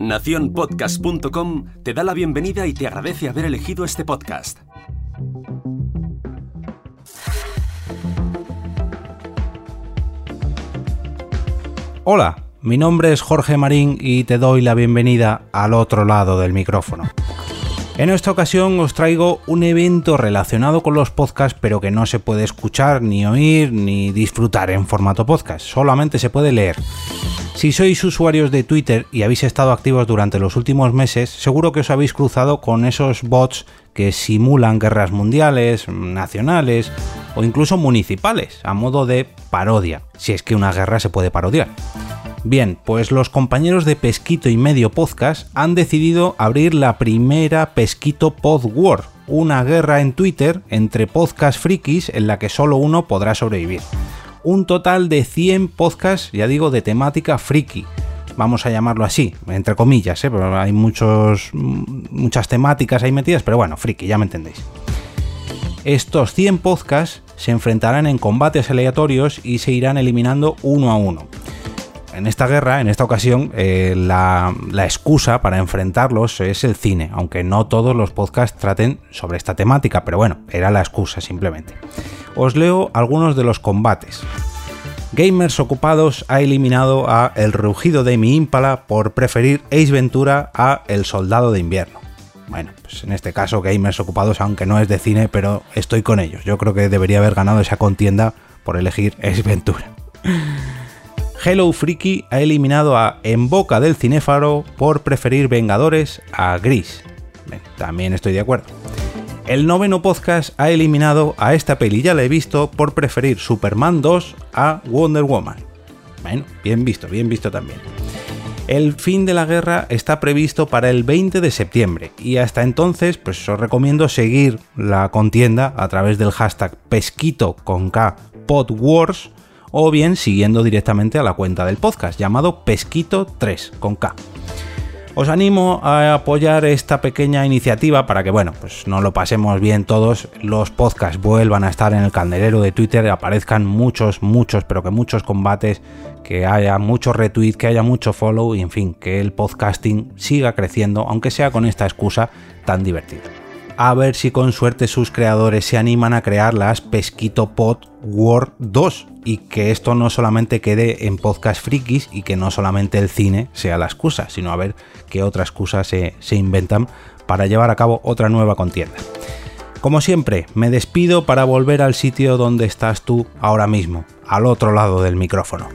Naciónpodcast.com te da la bienvenida y te agradece haber elegido este podcast. Hola, mi nombre es Jorge Marín y te doy la bienvenida al otro lado del micrófono. En esta ocasión os traigo un evento relacionado con los podcasts, pero que no se puede escuchar, ni oír, ni disfrutar en formato podcast, solamente se puede leer. Si sois usuarios de Twitter y habéis estado activos durante los últimos meses, seguro que os habéis cruzado con esos bots que simulan guerras mundiales, nacionales o incluso municipales, a modo de parodia, si es que una guerra se puede parodiar. Bien, pues los compañeros de Pesquito y Medio Podcast han decidido abrir la primera Pesquito Pod War, una guerra en Twitter entre podcast frikis en la que solo uno podrá sobrevivir un total de 100 podcasts, ya digo, de temática friki. Vamos a llamarlo así, entre comillas, ¿eh? pero hay muchos, muchas temáticas ahí metidas, pero bueno, friki, ya me entendéis. Estos 100 podcasts se enfrentarán en combates aleatorios y se irán eliminando uno a uno. En esta guerra, en esta ocasión, eh, la, excusa para enfrentarlos es el cine, aunque no todos los podcasts traten sobre esta temática, pero bueno, era la excusa simplemente os leo algunos de los combates. Gamers Ocupados ha eliminado a El Rugido de mi Impala por preferir Ace Ventura a El Soldado de Invierno. Bueno, pues en este caso Gamers Ocupados, aunque no es de cine, pero estoy con ellos. Yo creo que debería haber ganado esa contienda por elegir Ace Ventura. Hello Freaky ha eliminado a En Boca del Cinéfaro por preferir Vengadores a Gris. también estoy de acuerdo. El noveno podcast ha eliminado a esta peli, ya la he visto, por preferir Superman 2 a Wonder Woman. Bueno, bien visto, bien visto también. El fin de la guerra está previsto para el 20 de septiembre y hasta entonces pues os recomiendo seguir la contienda a través del hashtag pesquito con K podwars o bien siguiendo directamente a la cuenta del podcast llamado pesquito3 con K. Os animo a apoyar esta pequeña iniciativa para que, bueno, pues no lo pasemos bien todos, los podcasts vuelvan a estar en el candelero de Twitter, aparezcan muchos, muchos, pero que muchos combates, que haya mucho retweet, que haya mucho follow y en fin, que el podcasting siga creciendo, aunque sea con esta excusa tan divertida a ver si con suerte sus creadores se animan a crear las Pesquito Pod World 2 y que esto no solamente quede en podcast frikis y que no solamente el cine sea la excusa, sino a ver qué otra excusa se, se inventan para llevar a cabo otra nueva contienda. Como siempre, me despido para volver al sitio donde estás tú ahora mismo, al otro lado del micrófono.